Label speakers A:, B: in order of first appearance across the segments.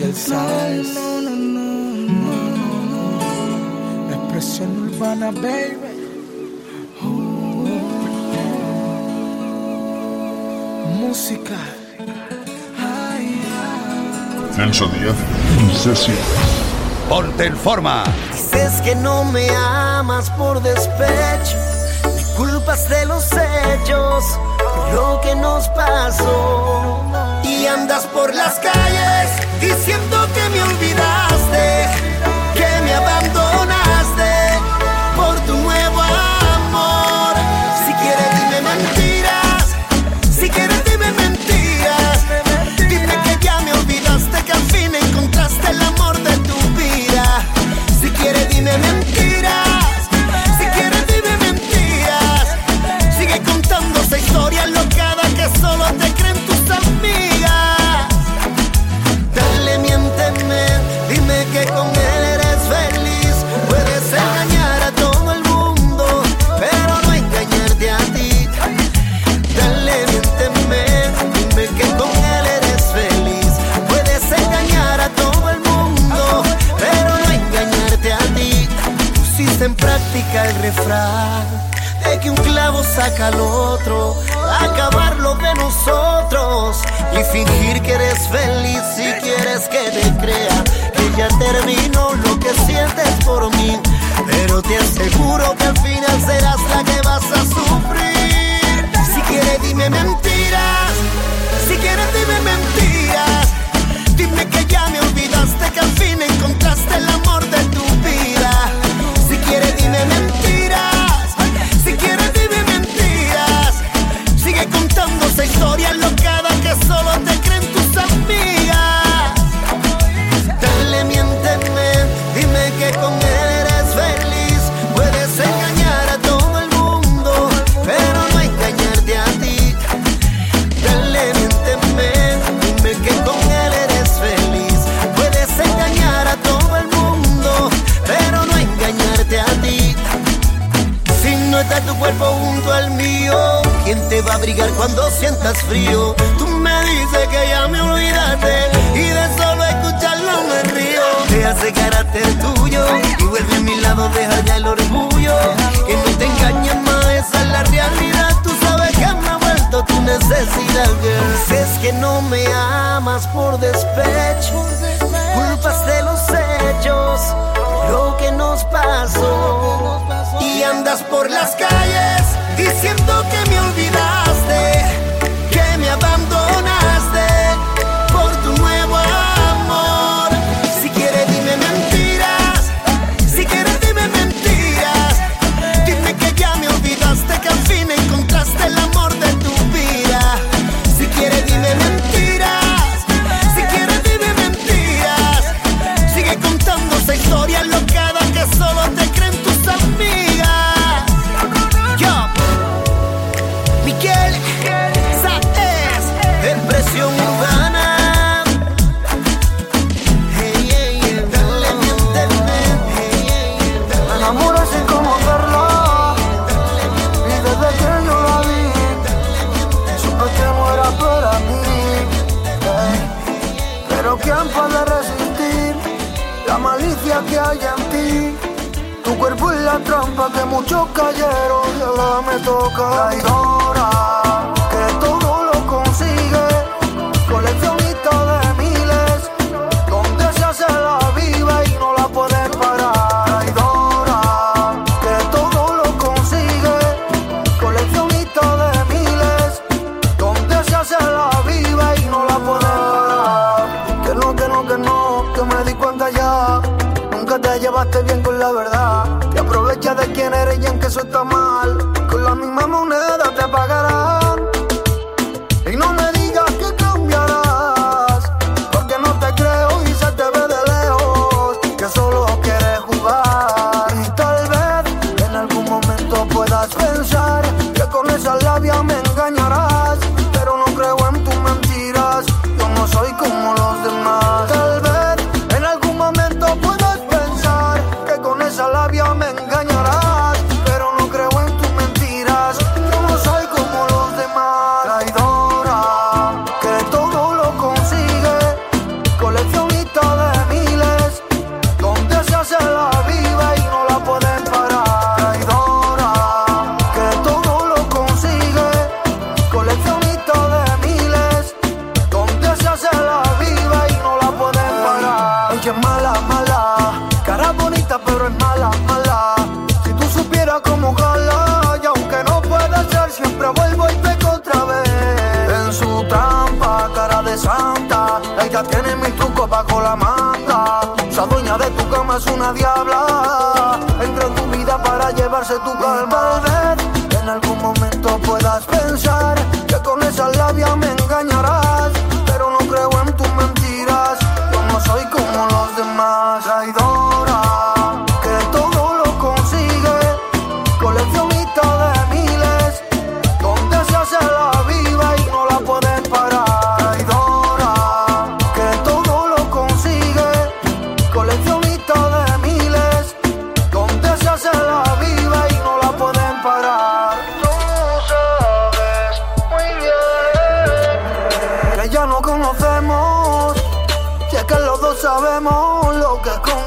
A: y el size. No, no, no, La expresión urbana, baby. Música.
B: Nelson Díaz, Incesio.
C: Ponte en forma.
D: Dices que no me amas por despecho. Me culpas de los hechos, lo que nos pasó y andas por las calles diciendo que me olvidaste. saca al otro, acabar lo de nosotros y fingir que eres feliz si quieres que te crea que ya terminó lo que sientes por mí, pero te aseguro que al final serás la que vas a sufrir. Si quieres dime mentiras, si quieres dime mentiras. cuando sientas frío. Tú me dices que ya me olvidaste y de solo escucharlo me río. Te hace carácter tuyo y vuelve a mi lado, deja ya el orgullo. Que no te engañes más, esa es la realidad. Tú sabes que me ha vuelto tu necesidad, girl. Si es que no me amas por despecho, culpas de los celos lo que nos pasó. Y andas por las calles diciendo que me olvidaste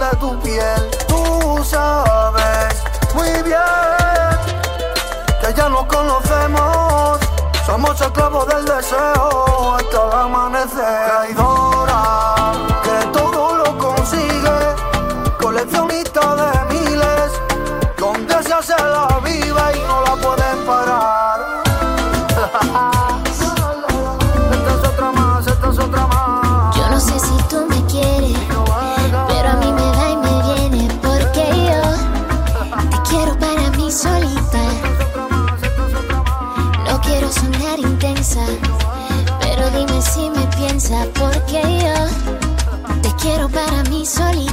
D: de tu
E: piel. Tú sabes muy bien que ya nos conocemos. Somos esclavos del deseo hasta el amanecer.
F: sorry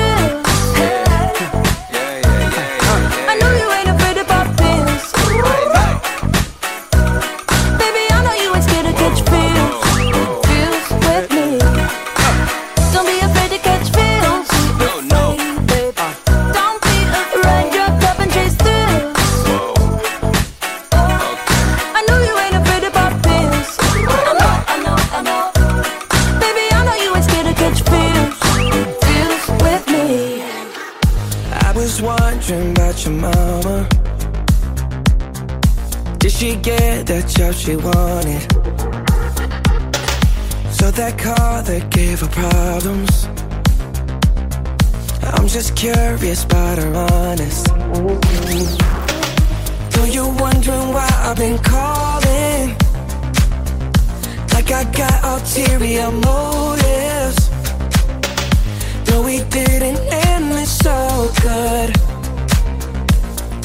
G: She get that job she wanted? So that car that gave her problems. I'm just curious about her honest. So you're wondering why I've been calling? Like I got ulterior motives. No, we didn't end this so good.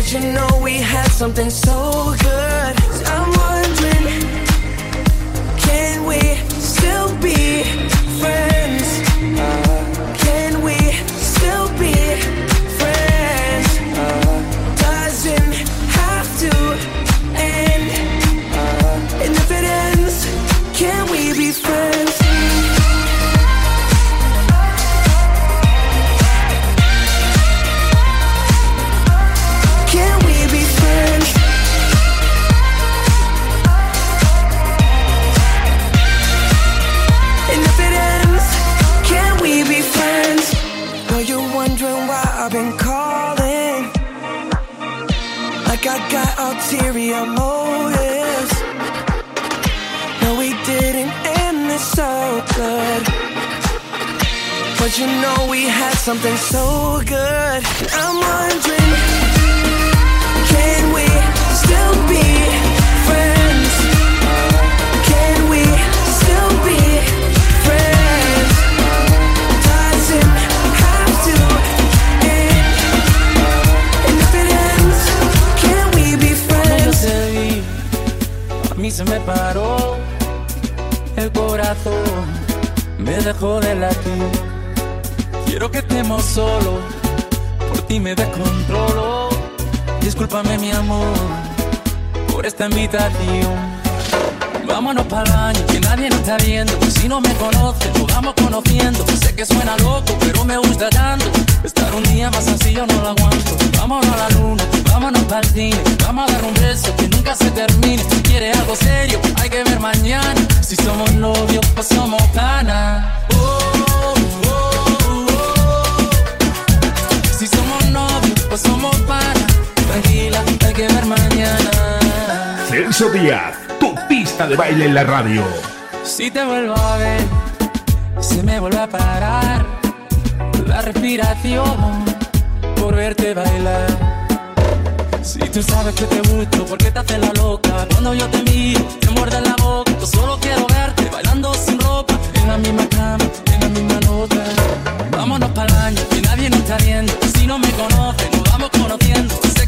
G: But you know we had something so good. I'm wondering, can we still be friends? You know we had something so good. I'm wondering, can we still be friends? Can we still be friends? Doesn't have to end. And if it ends, can we be friends?
H: a mí se me paró el corazón, me dejó de latir. Quiero que estemos solos, por ti me descontrolo. Discúlpame mi amor por esta invitación. Vámonos para el baño, que nadie nos está viendo. Si no me conoces, nos vamos conociendo. Sé que suena loco, pero me gusta tanto. Estar un día más así yo no lo aguanto. Vámonos a la luna, vámonos para el cine. Vamos a dar un beso que nunca se termine. Si quieres algo serio, hay que ver mañana. Si somos novios, pues somos panas. Oh, oh, oh, pues somos panas. Tranquila, hay que ver mañana.
I: Celso Díaz, tu pista de baile en la radio.
H: Si te vuelvo a ver, se me vuelve a parar la respiración por verte bailar. Si tú sabes que te gusto, ¿por qué te haces la loca? Cuando yo te miro, te muerde la boca. Yo solo quiero verte bailando sin ropa, en la misma cama, en la misma nota. Vámonos para el baño, que nadie nos está viendo. Si no me conoces,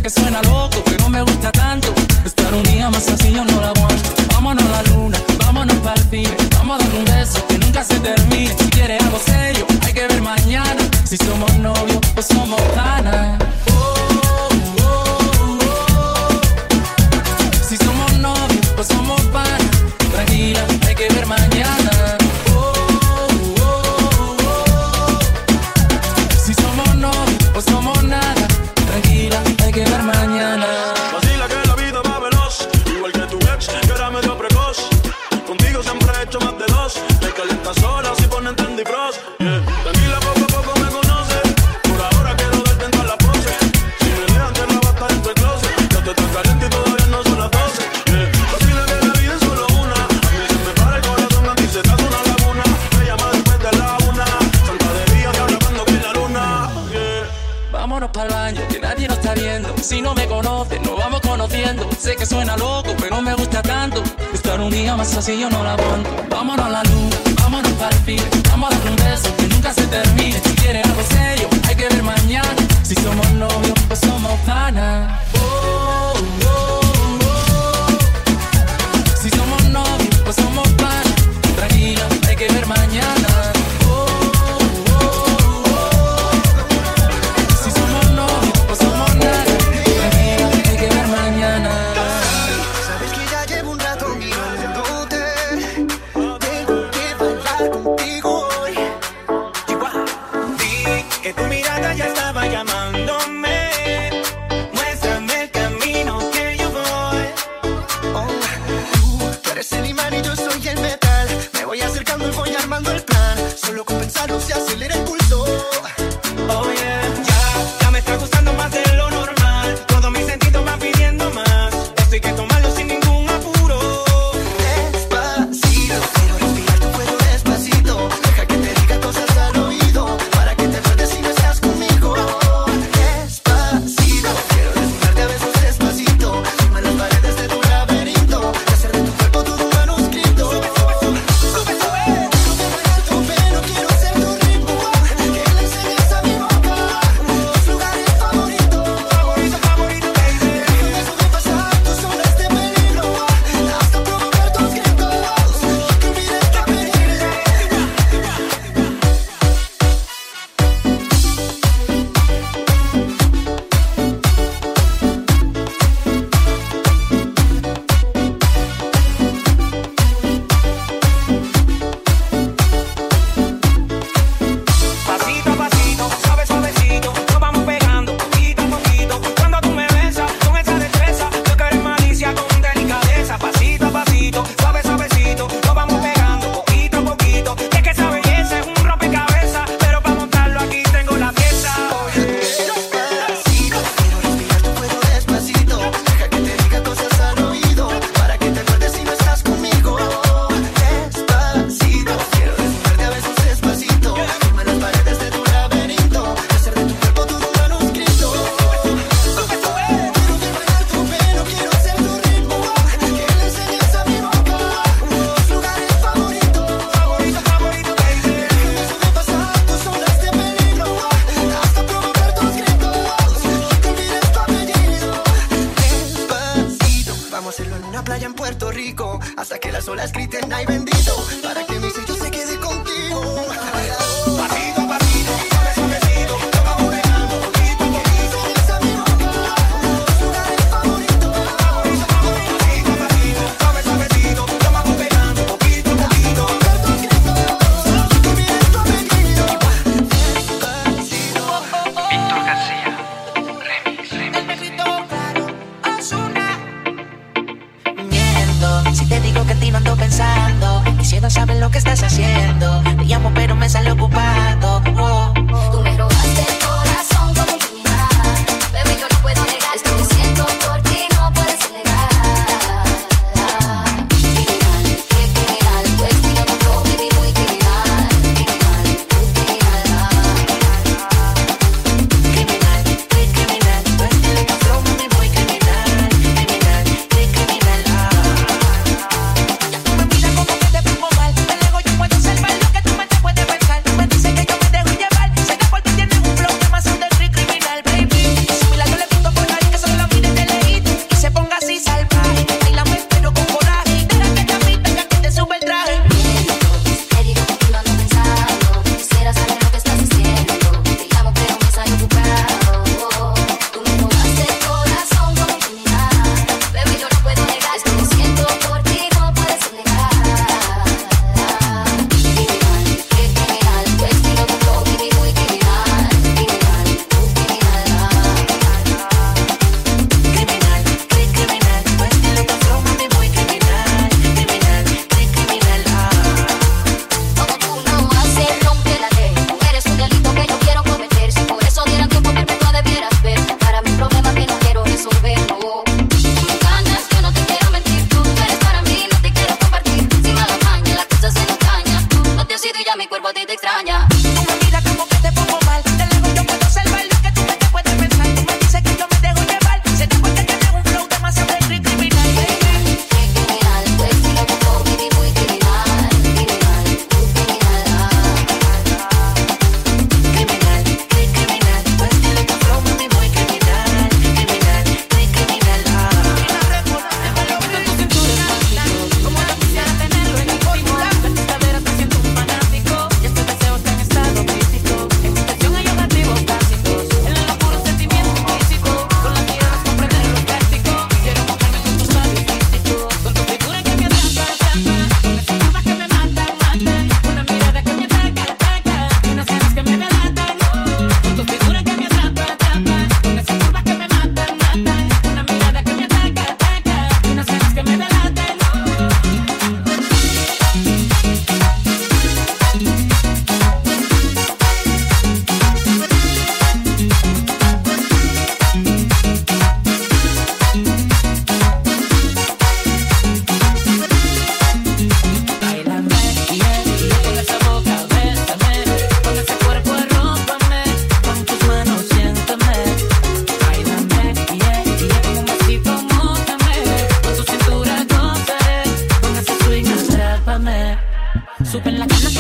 H: que suena loco, pero me gusta tanto. Estar un día más así yo no la aguanto. Vámonos a la luna, vámonos para el cine. Vamos a dar un beso que nunca se termine. Si quieres algo serio, hay que ver mañana. Si somos novios, pues somos panas. Loco, pero me gusta tanto. Estar un día más así yo no la aguanto. Vámonos a la luna, vámonos para el cine. Vamos a dar un beso que nunca se termine. Si quieres algo serio, hay que ver mañana. Si somos novios, pues somos panas.
J: Sube
K: en la cama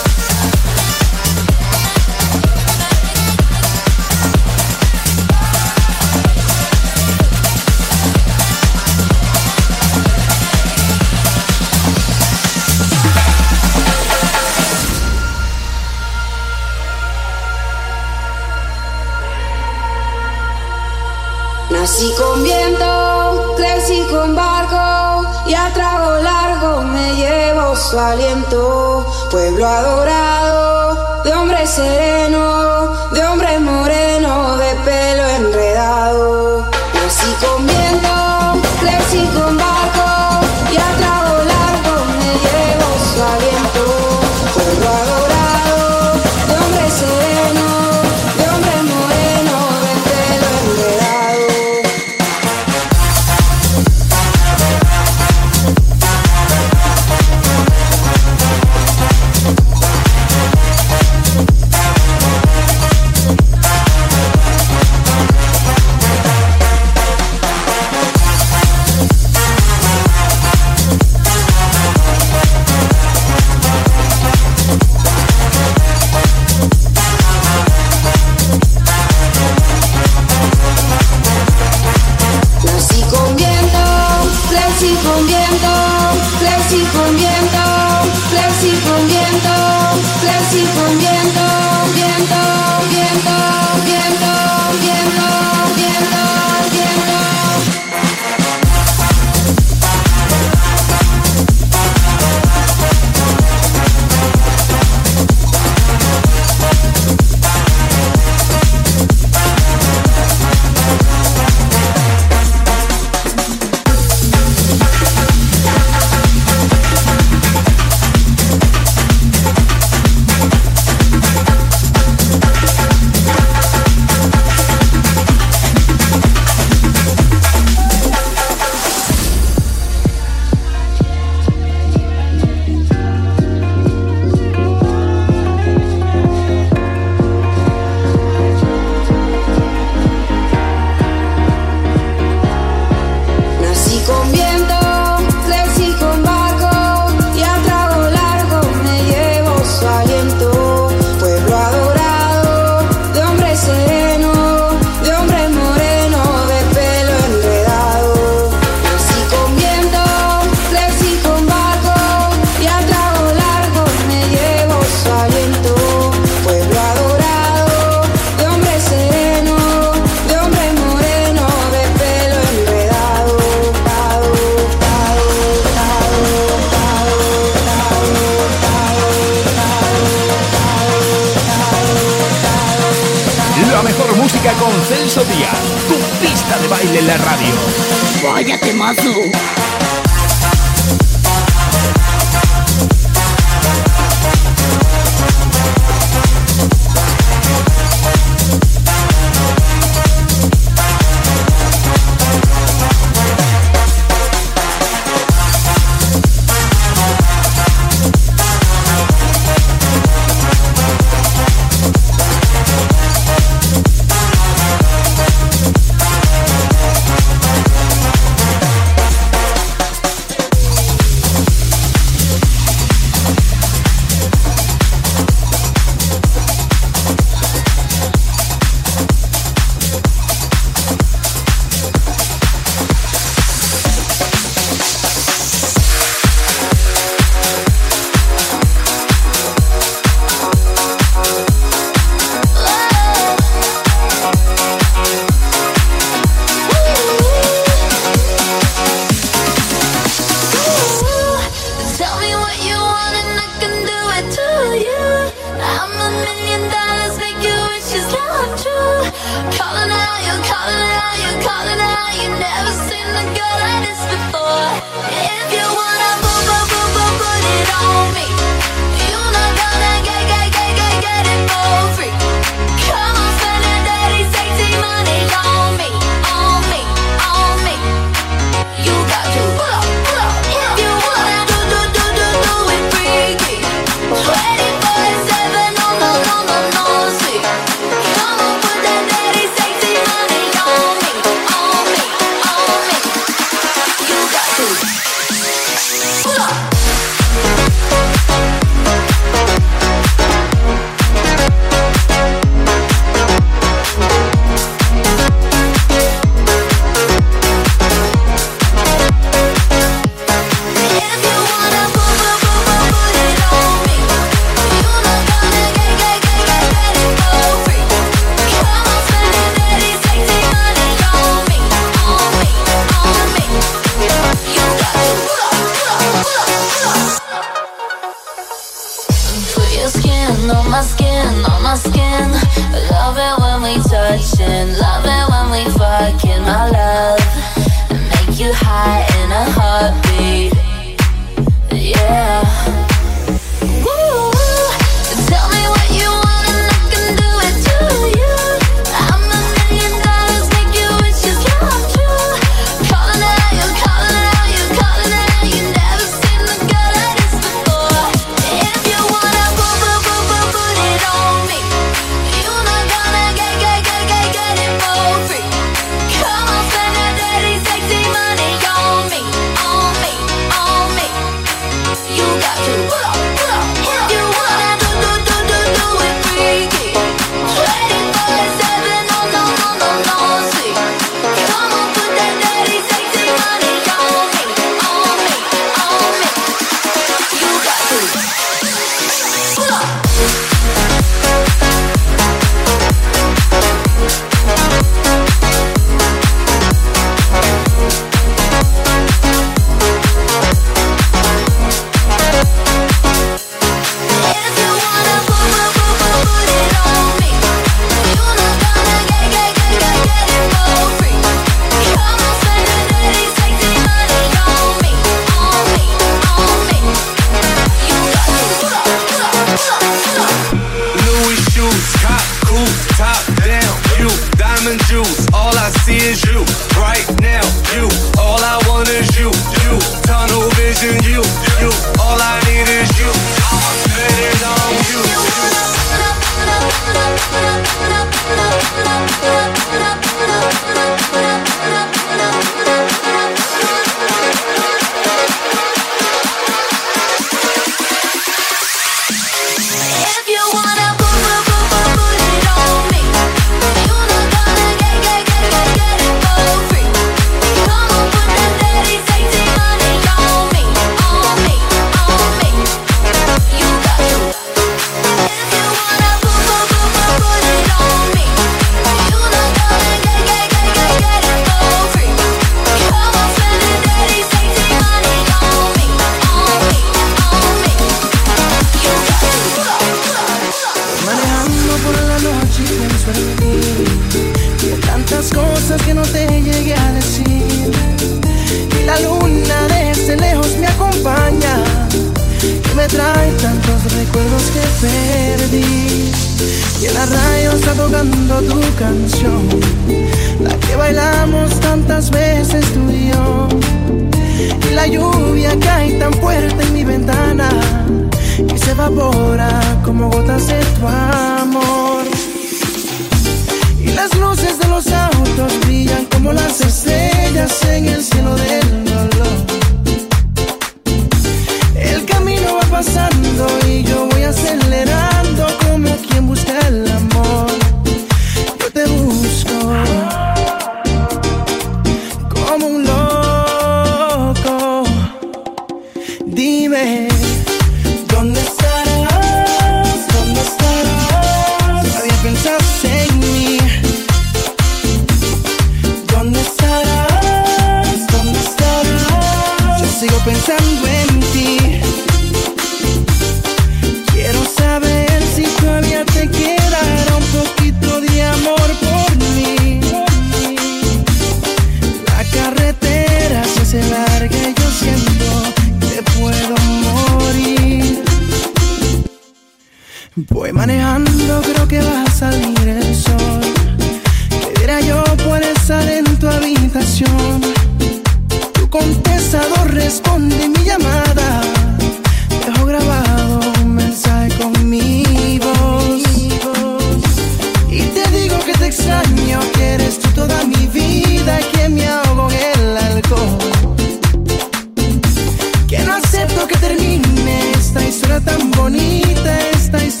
L: acepto que termine esta historia tan bonita, esta historia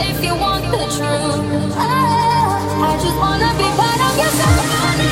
M: if you want the truth. I, just wanna be part of your
N: surroundings.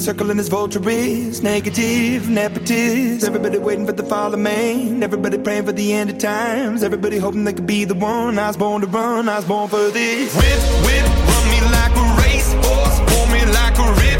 N: circling as vultures. Negative, nepotist. Everybody waiting for the fall of man. Everybody praying for the end of times. Everybody hoping they could be the one. I was born to run, I was born for this. Whip, whip, run me like a racehorse. Pull me like a ripcord.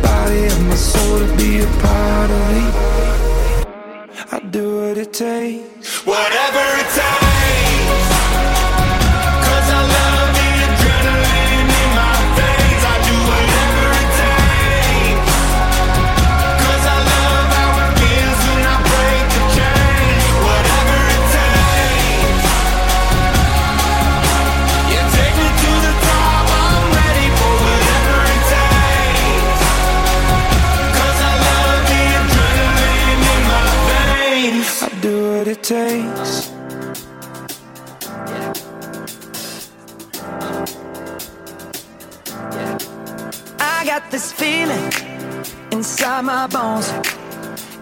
N: body of my soul to be a part of me. I do what it takes. Whatever it takes.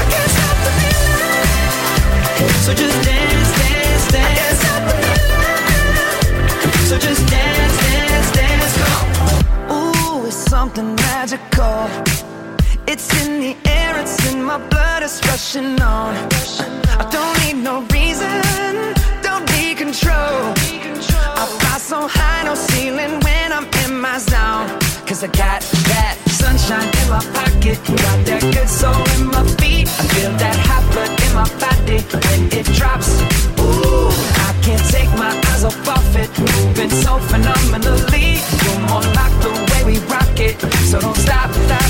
G: I can't stop the feeling. So just dance, dance, dance. So just dance, dance, dance, Ooh, it's something magical. It's in the air, it's in my blood, it's rushing on. I don't need no reason, don't need control. I fly so high, no ceiling when I'm in my zone. Cause I got that sunshine in my pocket, got that good soul in my feet. I feel that hot blood in my body when it drops. Ooh, I can't take my eyes off of it, moving so phenomenally. You're more like the way we rock it, so don't stop, stop,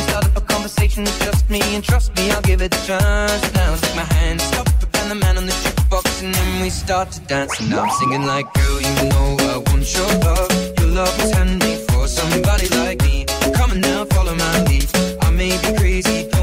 L: we start up a conversation with just me And trust me, I'll give it a chance. Now take my hand, stop and the man on the jukebox And then we start to dance. And I'm singing like Girl, you know I want your love. Your love was handmade for somebody like me. Come on now, follow my lead. I may be crazy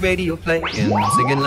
L: radio playing, singing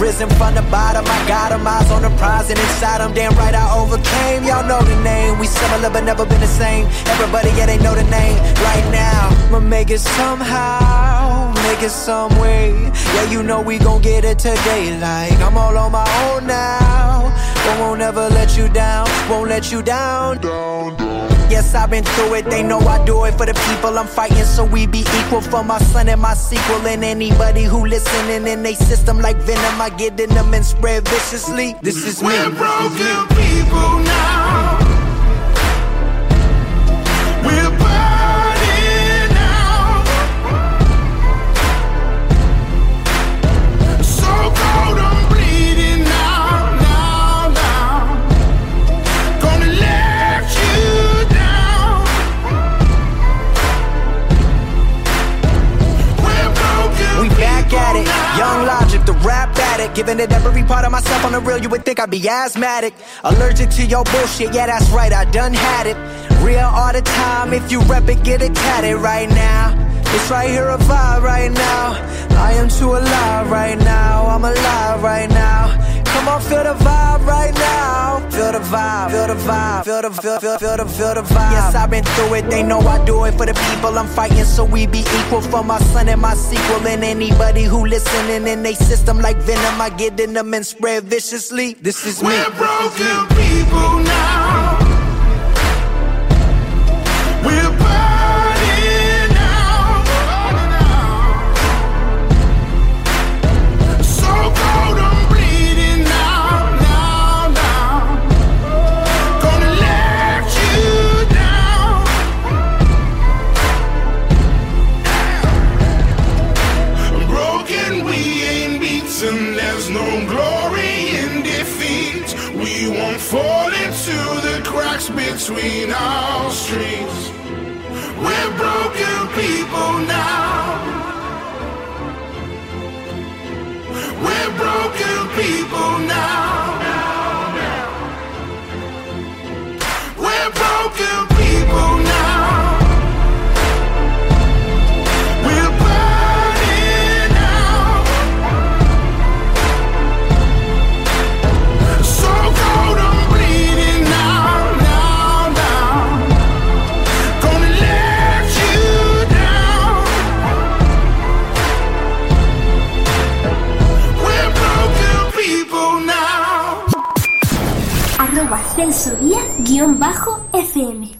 O: risen from the bottom, I got 'em, eyes on the prize, and inside 'em, damn right I overcame. Y'all know the name, we similar but never been the same. Everybody, yeah, they know the name right now. I'ma make it somehow, make it some way. Yeah, you know we gon' get it today, like I'm all on my own now. But won't ever let you down, won't let you down. down, down. Yes, I've been through it. They know I do it for the people I'm fighting, equal for my son and my sequel. And anybody who listening in they system like venom, I get in them and spread viciously. This is me.
N: We're broken people now.
O: Giving it every part of myself on the real, you would think I'd be asthmatic. Allergic to your bullshit, yeah, that's right, I done had it. Real all the time, if you rep it, get it tatted right now. It's right here, a vibe right now. I am too alive right now, I'm alive right now. Come on, feel the vibe right now. Feel the vibe, feel the vibe, feel the feel, feel, feel the feel the vibe. Yes, I've been through it. They know I do it for the people I'm fighting, so we be equal for my son and my sequel. And anybody who listening in they system like venom, I get in them and spread viciously. This is me.
N: We're broken people now. between our streets. We're broken people now. We're broken people now. En su día, guion bajo FM.